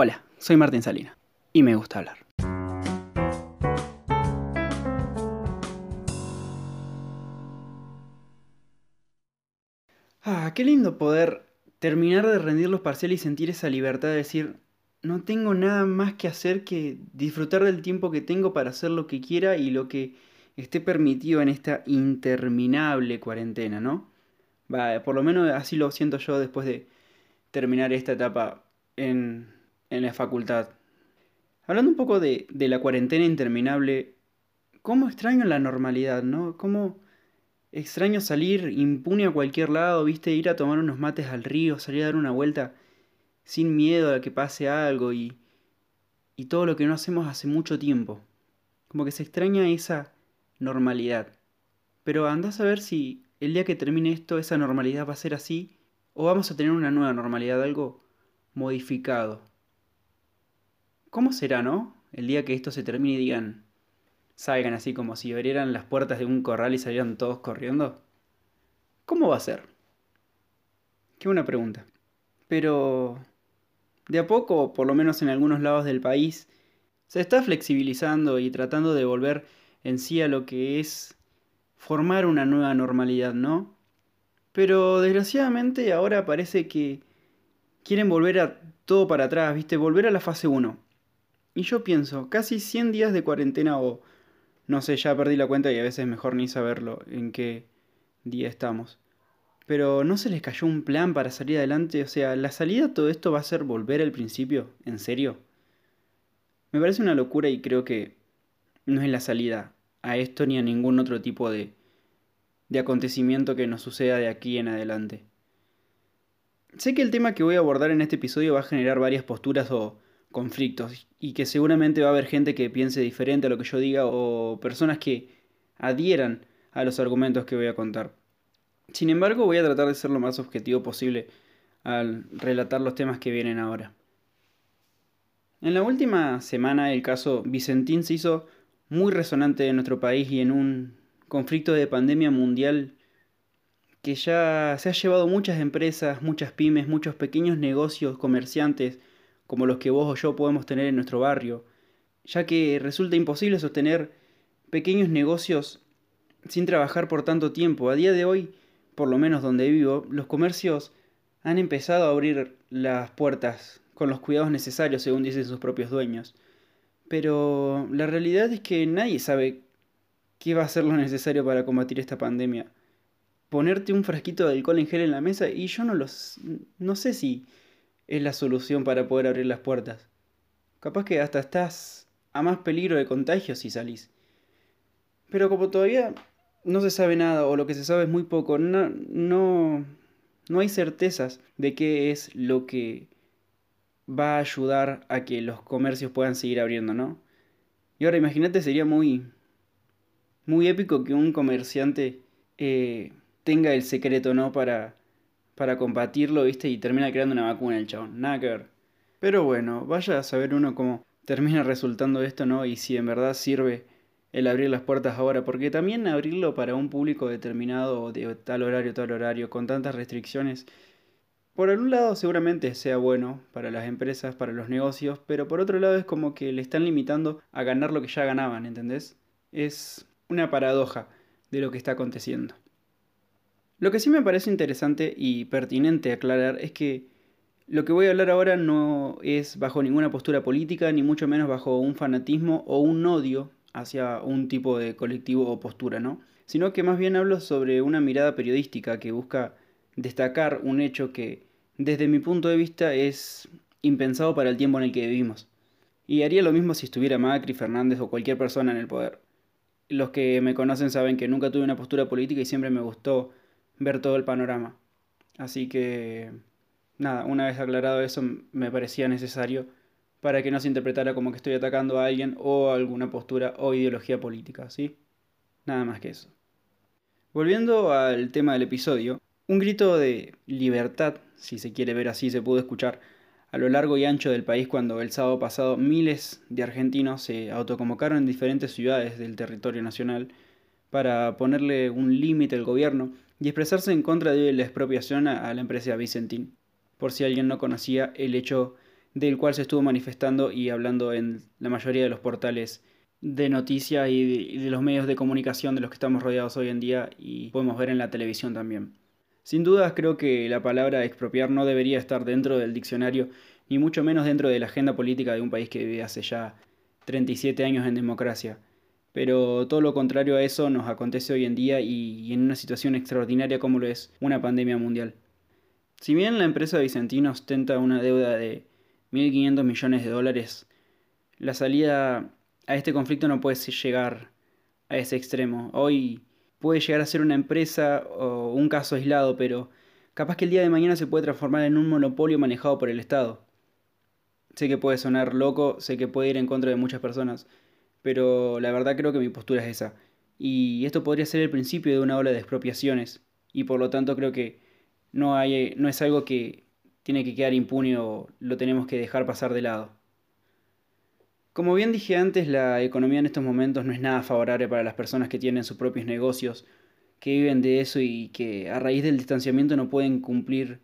Hola, soy Martín Salina y me gusta hablar. Ah, qué lindo poder terminar de rendir los parciales y sentir esa libertad de decir, no tengo nada más que hacer que disfrutar del tiempo que tengo para hacer lo que quiera y lo que esté permitido en esta interminable cuarentena, ¿no? Va, por lo menos así lo siento yo después de terminar esta etapa en, en la facultad. Hablando un poco de, de, la cuarentena interminable, ¿cómo extraño la normalidad, no? ¿Cómo extraño salir impune a cualquier lado, viste? Ir a tomar unos mates al río, salir a dar una vuelta sin miedo a que pase algo y, y todo lo que no hacemos hace mucho tiempo. Como que se extraña esa normalidad. Pero andás a ver si el día que termine esto esa normalidad va a ser así o vamos a tener una nueva normalidad, algo modificado. ¿Cómo será, no? El día que esto se termine y digan, salgan así como si abrieran las puertas de un corral y salieran todos corriendo. ¿Cómo va a ser? Qué buena pregunta. Pero de a poco, por lo menos en algunos lados del país, se está flexibilizando y tratando de volver en sí a lo que es formar una nueva normalidad, ¿no? Pero desgraciadamente ahora parece que quieren volver a todo para atrás, ¿viste? Volver a la fase 1. Y yo pienso, casi 100 días de cuarentena o no sé, ya perdí la cuenta y a veces es mejor ni saberlo en qué día estamos. Pero ¿no se les cayó un plan para salir adelante? O sea, ¿la salida de todo esto va a ser volver al principio? ¿En serio? Me parece una locura y creo que no es la salida a esto ni a ningún otro tipo de, de acontecimiento que nos suceda de aquí en adelante. Sé que el tema que voy a abordar en este episodio va a generar varias posturas o conflictos y que seguramente va a haber gente que piense diferente a lo que yo diga o personas que adhieran a los argumentos que voy a contar. Sin embargo, voy a tratar de ser lo más objetivo posible al relatar los temas que vienen ahora. En la última semana el caso Vicentín se hizo muy resonante en nuestro país y en un conflicto de pandemia mundial que ya se ha llevado muchas empresas, muchas pymes, muchos pequeños negocios, comerciantes, como los que vos o yo podemos tener en nuestro barrio, ya que resulta imposible sostener pequeños negocios sin trabajar por tanto tiempo. A día de hoy por lo menos donde vivo, los comercios han empezado a abrir las puertas con los cuidados necesarios, según dicen sus propios dueños. Pero la realidad es que nadie sabe qué va a ser lo necesario para combatir esta pandemia. Ponerte un frasquito de alcohol en gel en la mesa y yo no los no sé si es la solución para poder abrir las puertas. Capaz que hasta estás a más peligro de contagio si salís. Pero como todavía no se sabe nada o lo que se sabe es muy poco. No, no, no hay certezas de qué es lo que va a ayudar a que los comercios puedan seguir abriendo, ¿no? Y ahora imagínate, sería muy, muy épico que un comerciante eh, tenga el secreto, ¿no? Para, para combatirlo, ¿viste? Y termina creando una vacuna el chabón. Nada. Pero bueno, vaya a saber uno cómo termina resultando esto, ¿no? Y si en verdad sirve el abrir las puertas ahora, porque también abrirlo para un público determinado de tal horario, tal horario, con tantas restricciones, por un lado seguramente sea bueno para las empresas, para los negocios, pero por otro lado es como que le están limitando a ganar lo que ya ganaban, ¿entendés? Es una paradoja de lo que está aconteciendo. Lo que sí me parece interesante y pertinente aclarar es que lo que voy a hablar ahora no es bajo ninguna postura política, ni mucho menos bajo un fanatismo o un odio hacia un tipo de colectivo o postura, ¿no? Sino que más bien hablo sobre una mirada periodística que busca destacar un hecho que, desde mi punto de vista, es impensado para el tiempo en el que vivimos. Y haría lo mismo si estuviera Macri, Fernández o cualquier persona en el poder. Los que me conocen saben que nunca tuve una postura política y siempre me gustó ver todo el panorama. Así que, nada, una vez aclarado eso, me parecía necesario para que no se interpretara como que estoy atacando a alguien o alguna postura o ideología política, ¿sí? Nada más que eso. Volviendo al tema del episodio, un grito de libertad, si se quiere ver así, se pudo escuchar a lo largo y ancho del país cuando el sábado pasado miles de argentinos se autoconvocaron en diferentes ciudades del territorio nacional para ponerle un límite al gobierno y expresarse en contra de la expropiación a la empresa Vicentín. Por si alguien no conocía el hecho del cual se estuvo manifestando y hablando en la mayoría de los portales de noticias y de, los medios de comunicación de los que estamos rodeados hoy en día y podemos ver en la televisión también. Sin dudas creo que la palabra expropiar no debería estar dentro del diccionario, ni mucho menos dentro de la agenda política de un país que vive hace ya 37 años en democracia. Pero todo lo contrario a eso nos acontece hoy en día y en una situación extraordinaria como lo es una pandemia mundial. Si bien la empresa Vicentina ostenta una deuda de 1.500 millones de dólares, la salida a este conflicto no puede llegar a ese extremo. Hoy puede llegar a ser una empresa o un caso aislado, pero capaz que el día de mañana se puede transformar en un monopolio manejado por el Estado. Sé que puede sonar loco, sé que puede ir en contra de muchas personas, pero la verdad creo que mi postura es esa. Y esto podría ser el principio de una ola de expropiaciones, y por lo tanto creo que no, hay, no es algo que tiene que quedar impune o lo tenemos que dejar pasar de lado. Como bien dije antes, la economía en estos momentos no es nada favorable para las personas que tienen sus propios negocios, que viven de eso y que a raíz del distanciamiento no pueden cumplir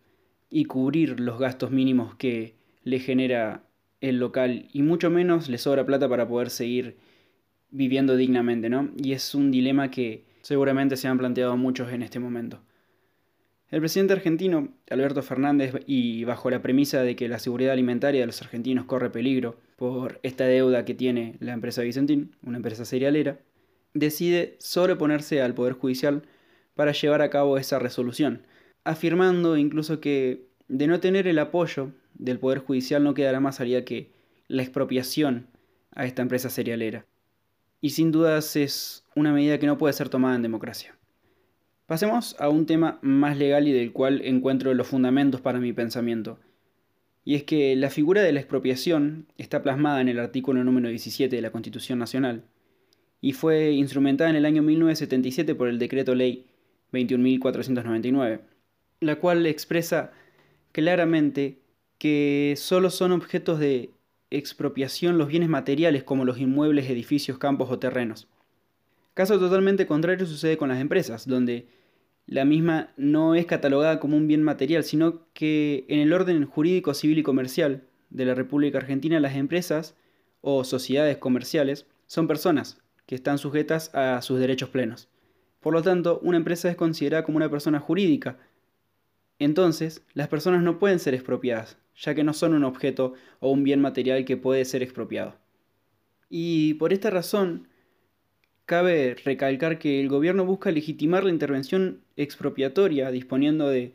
y cubrir los gastos mínimos que le genera el local y mucho menos le sobra plata para poder seguir viviendo dignamente, ¿no? Y es un dilema que seguramente se han planteado muchos en este momento. El presidente argentino, Alberto Fernández, y bajo la premisa de que la seguridad alimentaria de los argentinos corre peligro por esta deuda que tiene la empresa Vicentín, una empresa serialera, decide sobreponerse al Poder Judicial para llevar a cabo esa resolución, afirmando incluso que de no tener el apoyo del Poder Judicial no quedará más salida que la expropiación a esta empresa serialera. Y sin dudas es una medida que no puede ser tomada en democracia. Pasemos a un tema más legal y del cual encuentro los fundamentos para mi pensamiento. Y es que la figura de la expropiación está plasmada en el artículo número 17 de la Constitución Nacional y fue instrumentada en el año 1977 por el Decreto Ley 21.499, la cual expresa claramente que solo son objetos de expropiación los bienes materiales como los inmuebles, edificios, campos o terrenos. Caso totalmente contrario sucede con las empresas, donde la misma no es catalogada como un bien material, sino que en el orden jurídico civil y comercial de la República Argentina las empresas o sociedades comerciales son personas que están sujetas a sus derechos plenos. Por lo tanto, una empresa es considerada como una persona jurídica. Entonces, las personas no pueden ser expropiadas, ya que no son un objeto o un bien material que puede ser expropiado. Y por esta razón, Cabe recalcar que el gobierno busca legitimar la intervención expropiatoria disponiendo de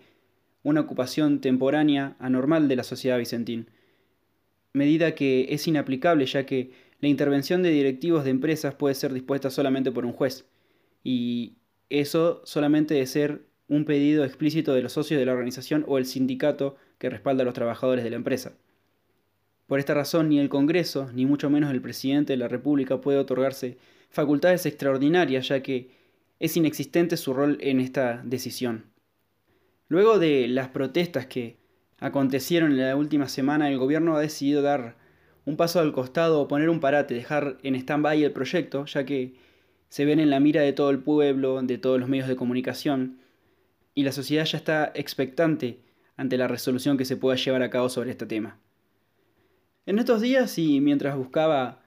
una ocupación temporánea anormal de la sociedad vicentín, medida que es inaplicable ya que la intervención de directivos de empresas puede ser dispuesta solamente por un juez, y eso solamente de ser un pedido explícito de los socios de la organización o el sindicato que respalda a los trabajadores de la empresa. Por esta razón, ni el Congreso, ni mucho menos el presidente de la República puede otorgarse facultades extraordinarias, ya que es inexistente su rol en esta decisión. Luego de las protestas que acontecieron en la última semana, el gobierno ha decidido dar un paso al costado o poner un parate, dejar en stand-by el proyecto, ya que se ven en la mira de todo el pueblo, de todos los medios de comunicación, y la sociedad ya está expectante ante la resolución que se pueda llevar a cabo sobre este tema. En estos días y mientras buscaba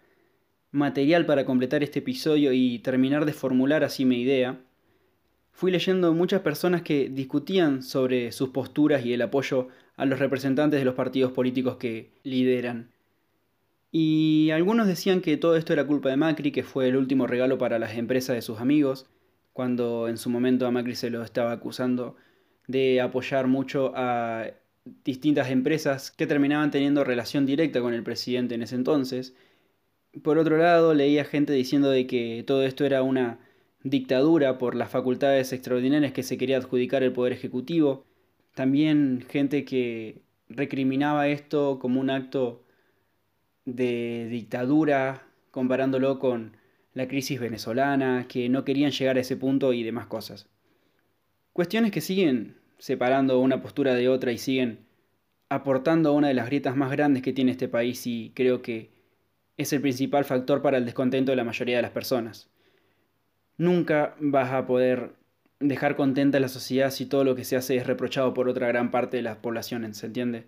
material para completar este episodio y terminar de formular así mi idea, fui leyendo muchas personas que discutían sobre sus posturas y el apoyo a los representantes de los partidos políticos que lideran. Y algunos decían que todo esto era culpa de Macri, que fue el último regalo para las empresas de sus amigos, cuando en su momento a Macri se lo estaba acusando de apoyar mucho a distintas empresas que terminaban teniendo relación directa con el presidente en ese entonces, por otro lado, leía gente diciendo de que todo esto era una dictadura por las facultades extraordinarias que se quería adjudicar el Poder Ejecutivo. También gente que recriminaba esto como un acto de dictadura, comparándolo con la crisis venezolana, que no querían llegar a ese punto y demás cosas. Cuestiones que siguen separando una postura de otra y siguen aportando a una de las grietas más grandes que tiene este país y creo que es el principal factor para el descontento de la mayoría de las personas. Nunca vas a poder dejar contenta a la sociedad si todo lo que se hace es reprochado por otra gran parte de la población, ¿se entiende?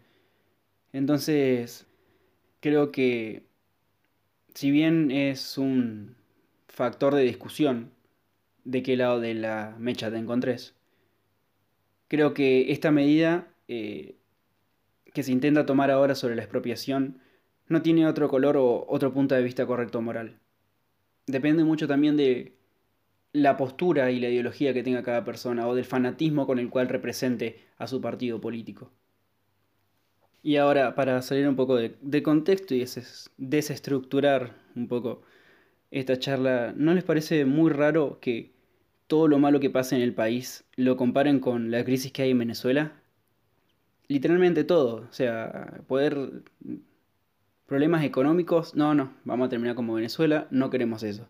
Entonces, creo que si bien es un factor de discusión de qué lado de la mecha te encontres, creo que esta medida eh, que se intenta tomar ahora sobre la expropiación no tiene otro color o otro punto de vista correcto moral. Depende mucho también de la postura y la ideología que tenga cada persona o del fanatismo con el cual represente a su partido político. Y ahora, para salir un poco de, contexto y desestructurar un poco esta charla, ¿no les parece muy raro que todo lo malo que pasa en el país lo comparen con la crisis que hay en Venezuela? Literalmente todo, o sea, poder... Problemas económicos, no, no, vamos a terminar como Venezuela, no queremos eso.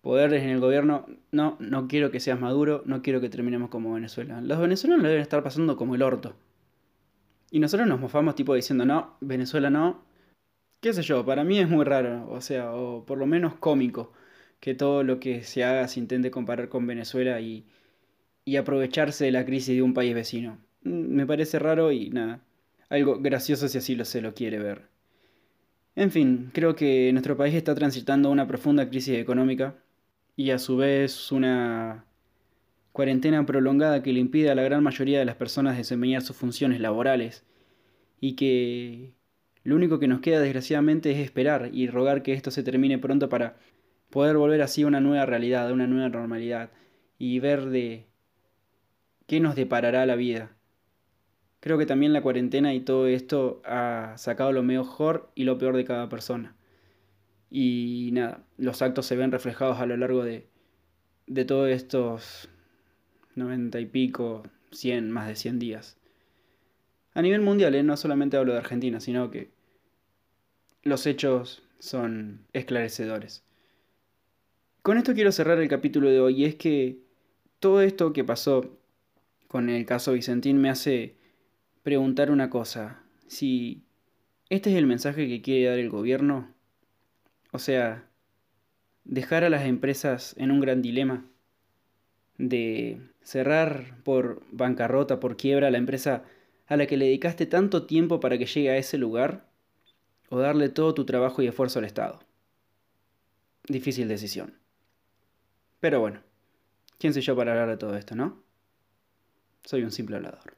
Poderes en el gobierno, no, no quiero que seas Maduro, no quiero que terminemos como Venezuela. Los venezolanos lo deben estar pasando como el orto. Y nosotros nos mofamos tipo diciendo, no, Venezuela no. Qué sé yo, para mí es muy raro, o sea, o por lo menos cómico, que todo lo que se haga se intente comparar con Venezuela y, y aprovecharse de la crisis de un país vecino. Mm, me parece raro y nada, algo gracioso si así lo se lo quiere ver. En fin, creo que nuestro país está transitando una profunda crisis económica y a su vez una cuarentena prolongada que le impide a la gran mayoría de las personas desempeñar sus funciones laborales y que lo único que nos queda desgraciadamente es esperar y rogar que esto se termine pronto para poder volver así a una nueva realidad, a una nueva normalidad y ver de qué nos deparará la vida. Creo que también la cuarentena y todo esto ha sacado lo mejor y lo peor de cada persona. Y nada, los actos se ven reflejados a lo largo de, de todos estos 90 y pico, 100, más de 100 días. A nivel mundial, ¿eh? no solamente hablo de Argentina, sino que los hechos son esclarecedores. Con esto quiero cerrar el capítulo de hoy y es que todo esto que pasó con el caso Vicentín me hace preguntar una cosa. Si este es el mensaje que quiere dar el gobierno, o sea, dejar a las empresas en un gran dilema de cerrar por bancarrota, por quiebra la empresa a la que le dedicaste tanto tiempo para que llegue a ese lugar, o darle todo tu trabajo y esfuerzo al Estado. Difícil decisión. Pero bueno, ¿quién soy yo para hablar de todo esto, no? Soy un simple hablador.